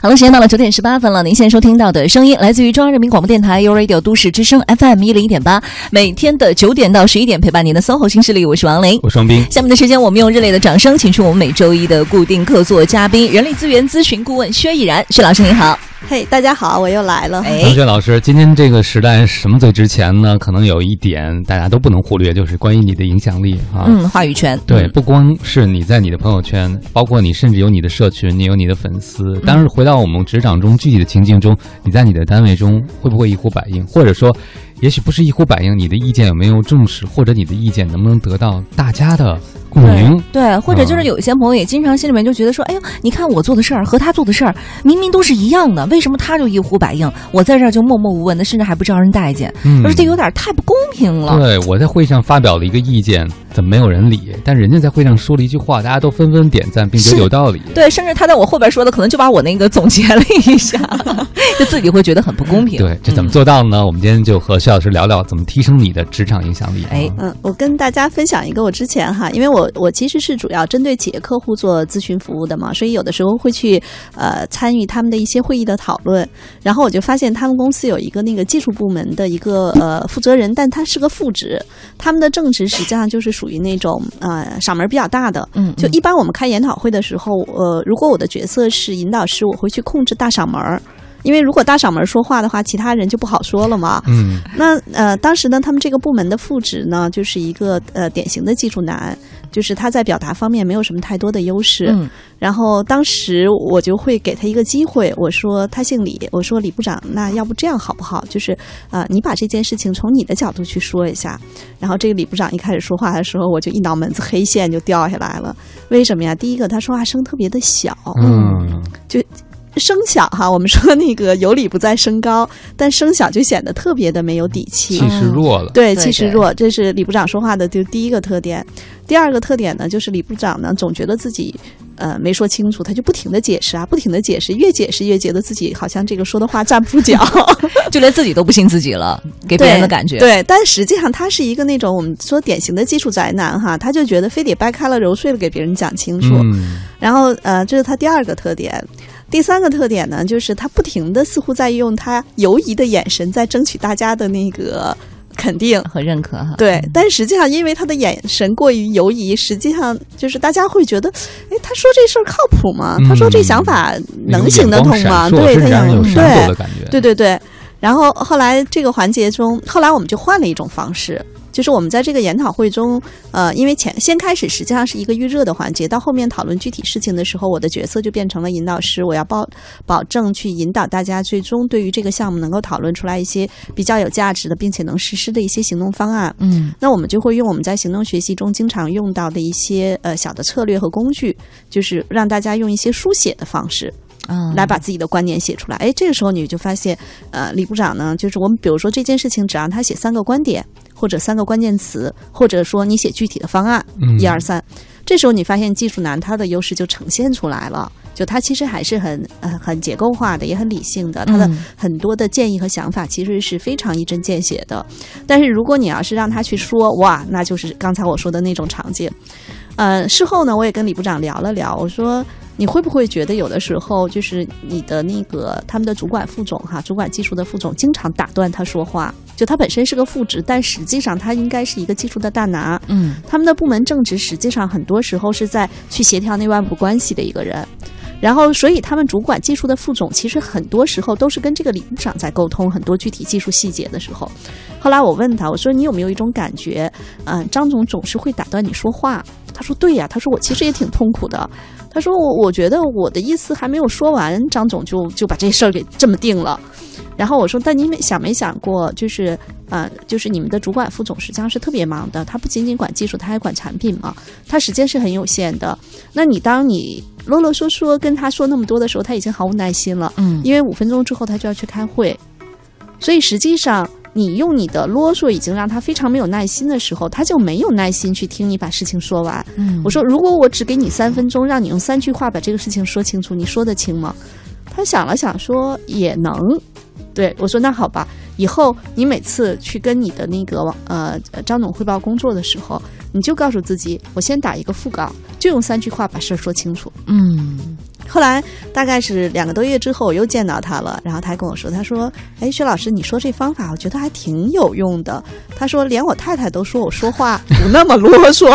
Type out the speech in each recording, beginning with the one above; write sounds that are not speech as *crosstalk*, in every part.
好了，时间到了九点十八分了。您现在收听到的声音来自于中央人民广播电台 u Radio 都市之声 FM 一零一点八，每天的九点到十一点陪伴您的 SOHO 新势力，我是王琳，我是王斌。下面的时间，我们用热烈的掌声，请出我们每周一的固定客座嘉宾——人力资源咨询顾问薛毅然薛老师，您好。嘿，大家好，我又来了。哎，薛老师，今天这个时代什么最值钱呢？可能有一点大家都不能忽略，就是关于你的影响力啊。嗯，话语权。对，不光是你在你的朋友圈，包括你甚至有你的社群，你有你的粉丝。当然，回到我们职场中具体的情境中，你在你的单位中会不会一呼百应，或者说？也许不是一呼百应，你的意见有没有重视，或者你的意见能不能得到大家的共鸣？对，或者就是有一些朋友也经常心里面就觉得说，哎呦，你看我做的事儿和他做的事儿明明都是一样的，为什么他就一呼百应，我在这儿就默默无闻的，甚至还不招人待见？嗯，而这有点太不公平了。对，我在会上发表了一个意见，怎么没有人理？但人家在会上说了一句话，大家都纷纷点赞，并觉得有道理。对，甚至他在我后边说的，可能就把我那个总结了一下，*laughs* 就自己会觉得很不公平。对，这怎么做到呢？我们今天就和。薛老师聊聊怎么提升你的职场影响力。哎，嗯，我跟大家分享一个我之前哈，因为我我其实是主要针对企业客户做咨询服务的嘛，所以有的时候会去呃参与他们的一些会议的讨论。然后我就发现他们公司有一个那个技术部门的一个呃负责人，但他是个副职，他们的正职实际上就是属于那种呃嗓门比较大的。嗯，就一般我们开研讨会的时候，呃，如果我的角色是引导师，我会去控制大嗓门儿。因为如果大嗓门说话的话，其他人就不好说了嘛。嗯，那呃，当时呢，他们这个部门的副职呢，就是一个呃典型的技术男，就是他在表达方面没有什么太多的优势。嗯，然后当时我就会给他一个机会，我说他姓李，我说李部长，那要不这样好不好？就是呃，你把这件事情从你的角度去说一下。然后这个李部长一开始说话的时候，我就一脑门子黑线就掉下来了。为什么呀？第一个，他说话声特别的小。嗯，就。声小哈，我们说那个有理不在声高，但声小就显得特别的没有底气，气势弱了。对，气势弱，这是李部长说话的就第一个特点。第二个特点呢，就是李部长呢总觉得自己呃没说清楚，他就不停的解释啊，不停的解释，越解释越觉得自己好像这个说的话站不住脚，*laughs* 就连自己都不信自己了，给别人的感觉。对，但实际上他是一个那种我们说典型的技术宅男哈，他就觉得非得掰开了揉碎了给别人讲清楚。然后呃，这是他第二个特点。第三个特点呢，就是他不停的似乎在用他犹疑的眼神在争取大家的那个肯定和认可哈。对，但实际上因为他的眼神过于犹疑，实际上就是大家会觉得，哎，他说这事儿靠谱吗？他说这想法能行得通吗？对，他有对，对对对。然后后来这个环节中，后来我们就换了一种方式。就是我们在这个研讨会中，呃，因为前先开始实际上是一个预热的环节，到后面讨论具体事情的时候，我的角色就变成了引导师，我要保保证去引导大家，最终对于这个项目能够讨论出来一些比较有价值的，并且能实施的一些行动方案。嗯，那我们就会用我们在行动学习中经常用到的一些呃小的策略和工具，就是让大家用一些书写的方式。嗯，来把自己的观点写出来。哎，这个时候你就发现，呃，李部长呢，就是我们比如说这件事情，只让他写三个观点，或者三个关键词，或者说你写具体的方案，一二三。这时候你发现技术男他的优势就呈现出来了，就他其实还是很呃很结构化的，也很理性的，他的很多的建议和想法其实是非常一针见血的。但是如果你要是让他去说，哇，那就是刚才我说的那种场景。呃，事后呢，我也跟李部长聊了聊，我说。你会不会觉得有的时候就是你的那个他们的主管副总哈，主管技术的副总经常打断他说话，就他本身是个副职，但实际上他应该是一个技术的大拿。嗯，他们的部门正职实际上很多时候是在去协调内外部关系的一个人，然后所以他们主管技术的副总其实很多时候都是跟这个李部长在沟通很多具体技术细节的时候。后来我问他，我说你有没有一种感觉，嗯，张总总是会打断你说话？他说对呀，他说我其实也挺痛苦的。他说：“我我觉得我的意思还没有说完，张总就就把这事儿给这么定了。然后我说：但你没想没想过，就是呃，就是你们的主管副总实际上是特别忙的，他不仅仅管技术，他还管产品嘛，他时间是很有限的。那你当你啰啰嗦嗦跟他说那么多的时候，他已经毫无耐心了，嗯，因为五分钟之后他就要去开会，所以实际上。”你用你的啰嗦已经让他非常没有耐心的时候，他就没有耐心去听你把事情说完。嗯，我说如果我只给你三分钟，让你用三句话把这个事情说清楚，你说得清吗？他想了想说也能。对我说那好吧，以后你每次去跟你的那个呃张总汇报工作的时候，你就告诉自己，我先打一个副稿，就用三句话把事儿说清楚。嗯。后来大概是两个多月之后，我又见到他了，然后他还跟我说：“他说，哎，薛老师，你说这方法，我觉得还挺有用的。他说，连我太太都说我说话不那么啰嗦，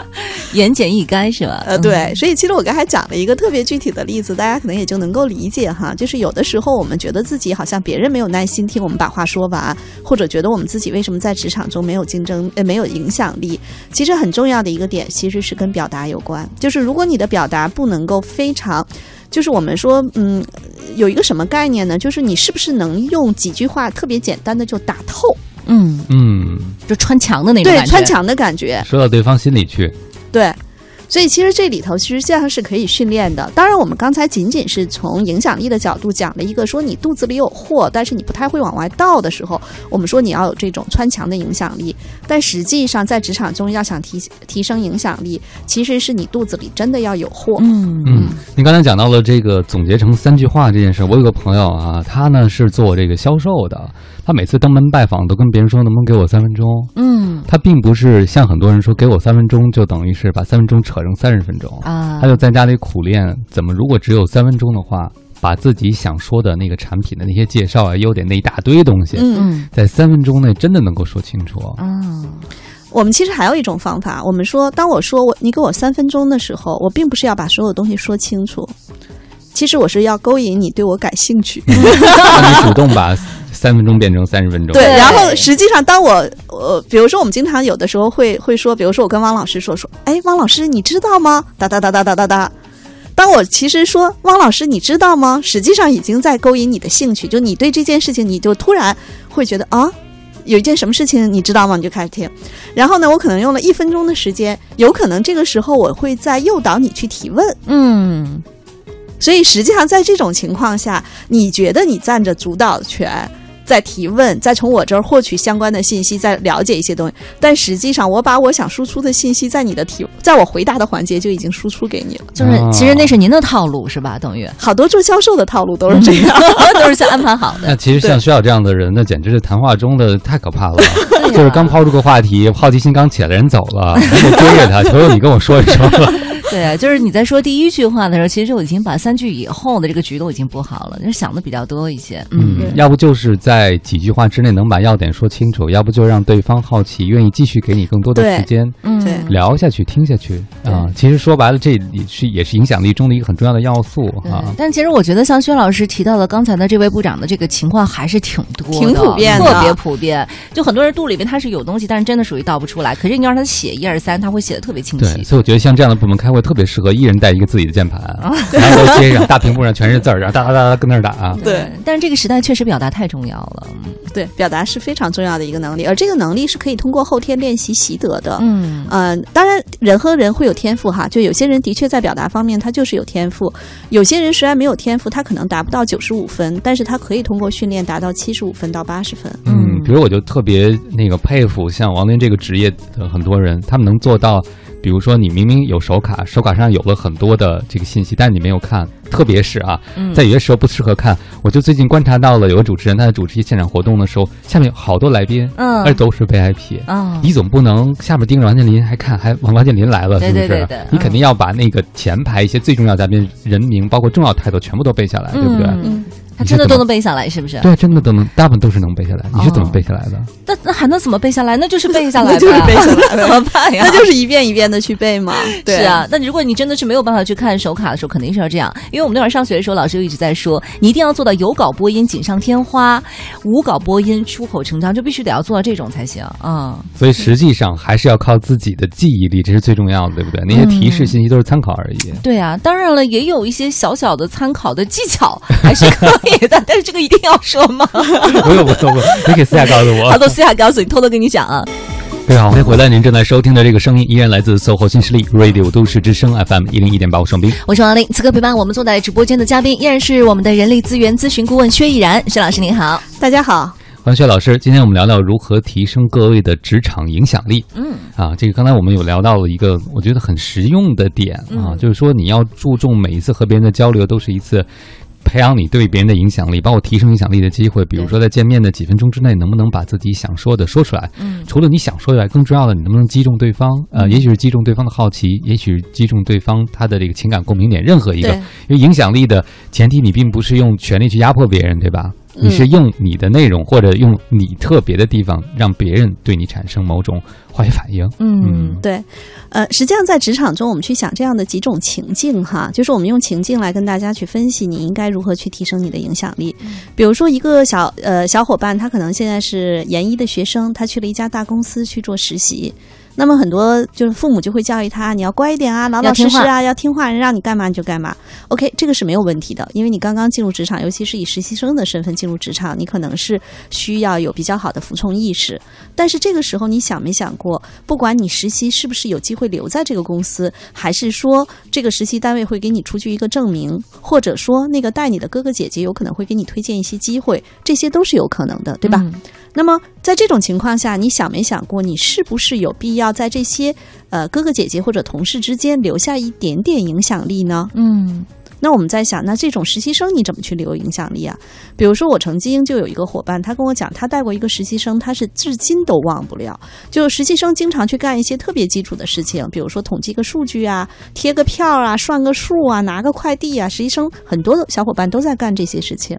*laughs* 言简意赅，是吧？呃，对。所以其实我刚才讲了一个特别具体的例子，大家可能也就能够理解哈。就是有的时候我们觉得自己好像别人没有耐心听我们把话说完，或者觉得我们自己为什么在职场中没有竞争，呃，没有影响力。其实很重要的一个点，其实是跟表达有关。就是如果你的表达不能够非常。就是我们说，嗯，有一个什么概念呢？就是你是不是能用几句话特别简单的就打透？嗯嗯，就穿墙的那种对，穿墙的感觉，说到对方心里去。对。所以其实这里头其实际上是可以训练的。当然，我们刚才仅仅是从影响力的角度讲了一个，说你肚子里有货，但是你不太会往外倒的时候，我们说你要有这种穿墙的影响力。但实际上，在职场中要想提提升影响力，其实是你肚子里真的要有货。嗯嗯，您刚才讲到了这个总结成三句话这件事，我有个朋友啊，他呢是做这个销售的。他每次登门拜访都跟别人说能不能给我三分钟？嗯，他并不是像很多人说给我三分钟就等于是把三分钟扯成三十分钟啊，他就在家里苦练怎么如果只有三分钟的话，把自己想说的那个产品的那些介绍啊、优点那一大堆东西，嗯，在三分钟内真的能够说清楚。嗯，我们其实还有一种方法，我们说当我说我你给我三分钟的时候，我并不是要把所有东西说清楚，其实我是要勾引你对我感兴趣，*laughs* 让你主动把。三分钟变成三十分钟。对，然后实际上，当我呃，比如说，我们经常有的时候会会说，比如说，我跟汪老师说说，哎，汪老师，你知道吗？哒哒哒哒哒哒哒。当我其实说，汪老师，你知道吗？实际上已经在勾引你的兴趣，就你对这件事情，你就突然会觉得啊，有一件什么事情你知道吗？你就开始听。然后呢，我可能用了一分钟的时间，有可能这个时候我会在诱导你去提问。嗯，所以实际上在这种情况下，你觉得你占着主导权？在提问，再从我这儿获取相关的信息，再了解一些东西。但实际上，我把我想输出的信息，在你的提，在我回答的环节就已经输出给你了。就是，其实那是您的套路，是吧？等于好多做销售的套路都是这样，都是先安排好的。那其实像需要这样的人，那简直是谈话中的太可怕了。*laughs* 就是刚抛出个话题，好奇心刚起来，人走了，还得追着他，*laughs* 求求你跟我说一说。对啊，就是你在说第一句话的时候，其实我已经把三句以后的这个局都已经布好了，就想的比较多一些。嗯，要不就是在几句话之内能把要点说清楚，要不就让对方好奇，愿意继续给你更多的时间，嗯，聊下去，听下去啊。其实说白了，这也是也是影响力中的一个很重要的要素啊。但其实我觉得，像薛老师提到的刚才的这位部长的这个情况还是挺多、挺普遍的，特别普遍。就很多人肚里面他是有东西，但是真的属于倒不出来。可是你要让他写一二三，他会写的特别清晰。对，所以我觉得像这样的部门开会特别适合一人。带一个自己的键盘，然后接上大屏幕上全是字儿，然后哒哒哒哒跟那儿打。对，但是这个时代确实表达太重要了。对，表达是非常重要的一个能力，而这个能力是可以通过后天练习习得的。嗯呃，当然人和人会有天赋哈，就有些人的确在表达方面他就是有天赋，有些人虽然没有天赋，他可能达不到九十五分，但是他可以通过训练达到七十五分到八十分。嗯，比如我就特别那个佩服像王林这个职业的很多人，他们能做到。比如说，你明明有手卡，手卡上有了很多的这个信息，但是你没有看。特别是啊，在有些时候不适合看。我就最近观察到了，有个主持人他在主持一现场活动的时候，下面有好多来宾，嗯，而且都是 VIP。嗯，你总不能下面盯着王健林还看，还王王健林来了，是不是？对对对。你肯定要把那个前排一些最重要嘉宾人名，包括重要态度全部都背下来，对不对？嗯。他真的都能背下来，是不是？对，真的都能，大部分都是能背下来。你是怎么背下来的？那那还能怎么背下来？那就是背下来，就是背下来，*laughs* 怎么办呀？那就是一遍一遍的去背嘛。*laughs* 是啊，那如果你真的是没有办法去看手卡的时候，肯定是要这样。因为我们那会儿上学的时候，老师就一直在说，你一定要做到有稿播音锦上添花，无稿播音出口成章，就必须得要做到这种才行啊。所以实际上还是要靠自己的记忆力，这是最重要的，对不对？那些提示信息都是参考而已。对啊，当然了，也有一些小小的参考的技巧还是可以的，但是这个一。定要说吗？*laughs* 不用不用不，你可以私下告诉我。好，都私下告诉你，偷偷跟你讲啊。非常好，欢迎回来！您正在收听的这个声音依然来自 SOHO 新势力 Radio 都市之声 FM 一零一点八，我双斌，我是王琳。此刻陪伴我们坐在直播间的嘉宾依然是我们的人力资源咨询顾问薛毅然，薛老师您好，大家好，欢迎薛老师。今天我们聊聊如何提升各位的职场影响力。嗯，啊，这个刚才我们有聊到了一个我觉得很实用的点啊，就是说你要注重每一次和别人的交流都是一次。培养你对别人的影响力，包括提升影响力的机会。比如说，在见面的几分钟之内，能不能把自己想说的说出来？嗯除了你想说以外，更重要的，你能不能击中对方？呃，也许是击中对方的好奇，也许是击中对方他的这个情感共鸣点，任何一个。因为影响力的前提，你并不是用权力去压迫别人，对吧？你是用你的内容或者用你特别的地方，让别人对你产生某种化学反应。嗯对，呃，实际上在职场中，我们去想这样的几种情境哈，就是我们用情境来跟大家去分析你应该如何去提升你的影响力。比如说，一个小呃小伙伴，他可能现在是研一的学生，他去了一家大公司去做实习。那么很多就是父母就会教育他，你要乖一点啊，老老实实啊，要听话，人让你干嘛你就干嘛。OK，这个是没有问题的，因为你刚刚进入职场，尤其是以实习生的身份进入职场，你可能是需要有比较好的服从意识。但是这个时候，你想没想过，不管你实习是不是有机会留在这个公司，还是说这个实习单位会给你出具一个证明，或者说那个带你的哥哥姐姐有可能会给你推荐一些机会，这些都是有可能的，对吧？嗯那么在这种情况下，你想没想过，你是不是有必要在这些呃哥哥姐姐或者同事之间留下一点点影响力呢？嗯那我们在想，那这种实习生你怎么去留影响力啊？比如说，我曾经就有一个伙伴，他跟我讲，他带过一个实习生，他是至今都忘不了。就实习生经常去干一些特别基础的事情，比如说统计个数据啊、贴个票啊、算个数啊、拿个快递啊。实习生很多的小伙伴都在干这些事情。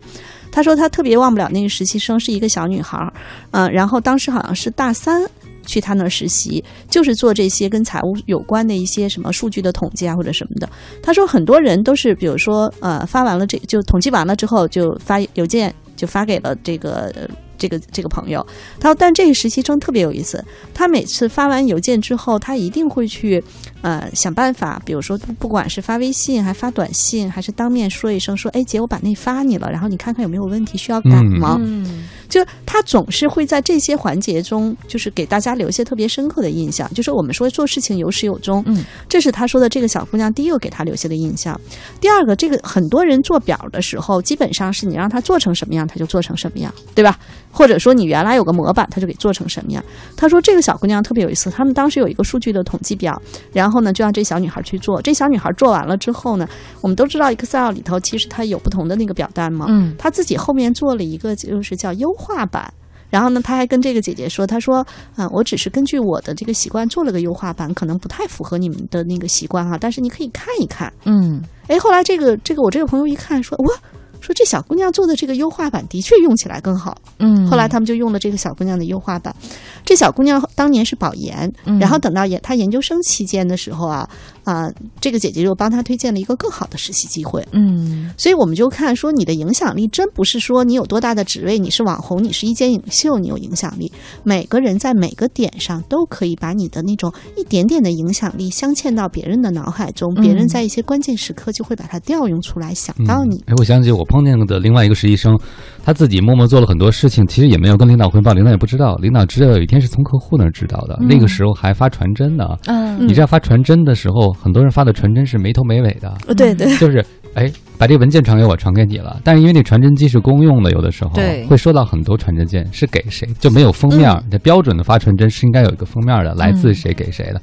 他说他特别忘不了那个实习生是一个小女孩儿，嗯、然后当时好像是大三。去他那儿实习，就是做这些跟财务有关的一些什么数据的统计啊，或者什么的。他说很多人都是，比如说呃，发完了这就统计完了之后，就发邮件就发给了这个。这个这个朋友，他说，但这个实习生特别有意思，他每次发完邮件之后，他一定会去，呃，想办法，比如说不不管是发微信，还发短信，还是当面说一声说，哎姐，我把那发你了，然后你看看有没有问题需要改吗？嗯就他总是会在这些环节中，就是给大家留下特别深刻的印象。就是我们说做事情有始有终，嗯，这是他说的这个小姑娘第一个给他留下的印象。第二个，这个很多人做表的时候，基本上是你让他做成什么样，他就做成什么样，对吧？或者说你原来有个模板，他就给做成什么样。他说这个小姑娘特别有意思，他们当时有一个数据的统计表，然后呢就让这小女孩去做。这小女孩做完了之后呢，我们都知道 Excel 里头其实它有不同的那个表单嘛，嗯她自己后面做了一个就是叫优化版。然后呢，他还跟这个姐姐说：“他说，嗯、我只是根据我的这个习惯做了个优化版，可能不太符合你们的那个习惯哈，但是你可以看一看。嗯”哎，后来这个这个我这个朋友一看说：“哇，说这小姑娘做的这个优化版的确用起来更好。”嗯，后来他们就用了这个小姑娘的优化版。这小姑娘当年是保研，嗯然后等到研她研究生期间的时候啊啊、这个姐姐就帮她推荐了一个更好的实习机会。嗯所以我们就看说你的影响力真不是说你有多大的职位，你是网红，你是一间影秀，你有影响力。每个人在每个点上都可以把你的那种一点点的影响力镶嵌到别人的脑海中，别人在一些关键时刻就会把它调用出来，想到你。哎，我想起我碰见的另外一个实习生，他自己默默做了很多事情，其实也没有跟领导汇报，领导也不知道。领导知道有一天是从客户那儿知道的，那个时候还发传真呢。嗯你知道发传真的时候，很多人发的传真是没头没尾的，呃对对，就是哎，把这文件传给我，传给你了。但是因为那传真机是公用的，有的时候会收到很多传真件，是给谁就没有封面儿。这标准的发传真是应该有一个封面的，来自谁给谁的。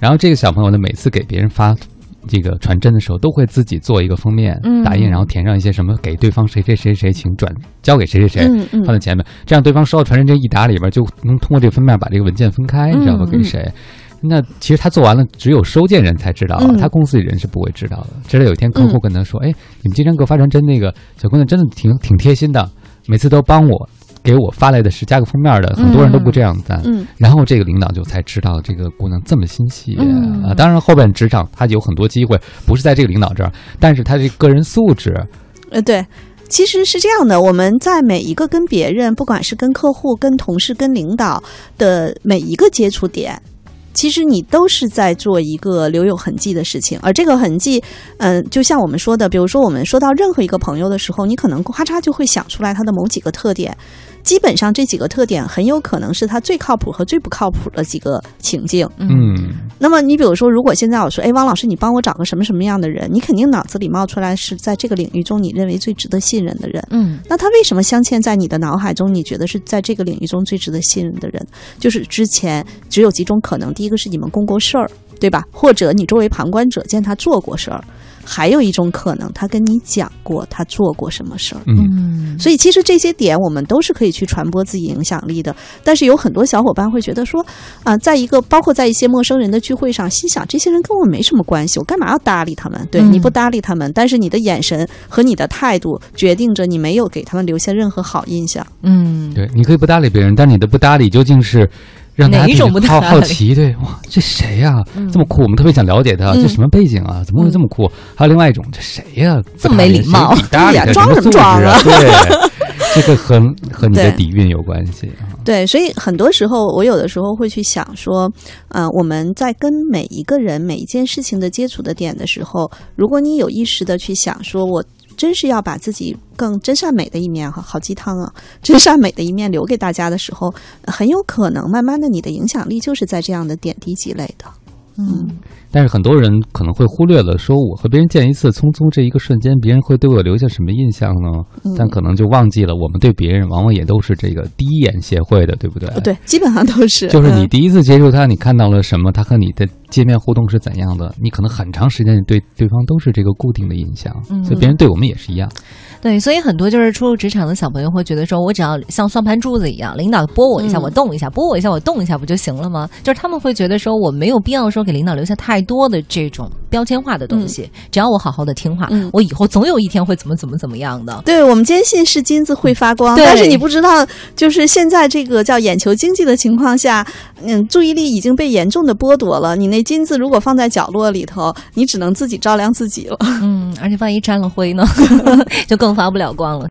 然后这个小朋友呢，每次给别人发。这个传真的时候，都会自己做一个封面嗯打印，然后填上一些什么给对方谁谁谁谁，请转交给谁谁谁，嗯嗯放在前面，这样对方收到传真这一打里边，就能通过这个封面把这个文件分开，你知道吧？嗯给谁？那其实他做完了，只有收件人才知道他公司里人是不会知道的。直到有一天客户嗯跟他说：“哎，你们经常给我发传真，那个小姑娘真的挺挺贴心的，每次都帮我给我发来的是加个封面的，很多人都不这样干。嗯然后这个领导就才知道这个姑娘这么心细嗯啊。当然后边职场他有很多机会，不是在这个领导这儿，但是他这个人素质，呃，对，其实是这样的，我们在每一个跟别人，不管是跟客户、跟同事、跟领导的每一个接触点。其实你都是在做一个留有痕迹的事情，而这个痕迹，嗯、就像我们说的，比如说我们说到任何一个朋友的时候，你可能咔嚓就会想出来他的某几个特点，基本上这几个特点很有可能是他最靠谱和最不靠谱的几个情境。嗯那么你比如说，如果现在我说，哎，汪老师，你帮我找个什么什么样的人，你肯定脑子里冒出来是在这个领域中你认为最值得信任的人。嗯那他为什么镶嵌在你的脑海中？你觉得是在这个领域中最值得信任的人，就是之前只有几种可能：第一个是你们共过事儿，对吧？或者你作为旁观者见他做过事儿；还有一种可能，他跟你讲过他做过什么事儿。嗯，嗯，所以其实这些点我们都是可以去传播自己影响力的。但是有很多小伙伴会觉得说，啊、在一个包括在一些陌生人的聚会上，心想这些人跟我没什么关系，我干嘛要搭理他们？对，嗯你不搭理他们，但是你的眼神和你的态度决定着你没有给他们留下任何好印象。嗯，对，你可以不搭理别人，但你的不搭理究竟是让大家哪一种不搭理好奇？对，哇，这谁呀、嗯。这么酷，我们特别想了解他，嗯。这什么背景啊？怎么会这么酷？还有另外一种，这谁呀、这么没礼貌不搭理谁不 *laughs* 搭理他，对呀装什么素质装啊？对，这个和和你的底蕴有关系啊。对，所以很多时候，我有的时候会去想说，呃，我们在跟每一个人、每一件事情的接触的点的时候，如果你有意识的去想说，我真是要把自己更真善美的一面哈，好鸡汤啊，真善美的一面留给大家的时候，很有可能慢慢的你的影响力就是在这样的点滴积累的。嗯，但是很多人可能会忽略了，说我和别人见一次，匆匆这一个瞬间，别人会对我留下什么印象呢？嗯但可能就忘记了，我们对别人往往也都是这个第一眼协会的，对不对？对，基本上都是。嗯就是你第一次接触他，你看到了什么？他和你的界面互动是怎样的？你可能很长时间对对方都是这个固定的印象，嗯所以别人对我们也是一样。对，所以很多就是初入职场的小朋友会觉得说，我只要像算盘珠子一样，领导拨我一下，嗯我动一下；拨我一下，我动一下，不就行了吗？就是他们会觉得说，我没有必要说给领导留下太多的这种标签化的东西，只要我好好的听话，嗯我以后总有一天会怎么怎么怎么样的。对我们坚信是金子会发光，但是你不知道，就是现在这个叫眼球经济的情况下，嗯，注意力已经被严重的剥夺了。你那金子如果放在角落里头，你只能自己照亮自己了。嗯，而且万一沾了灰呢，*laughs* *laughs* 就更发不了光了。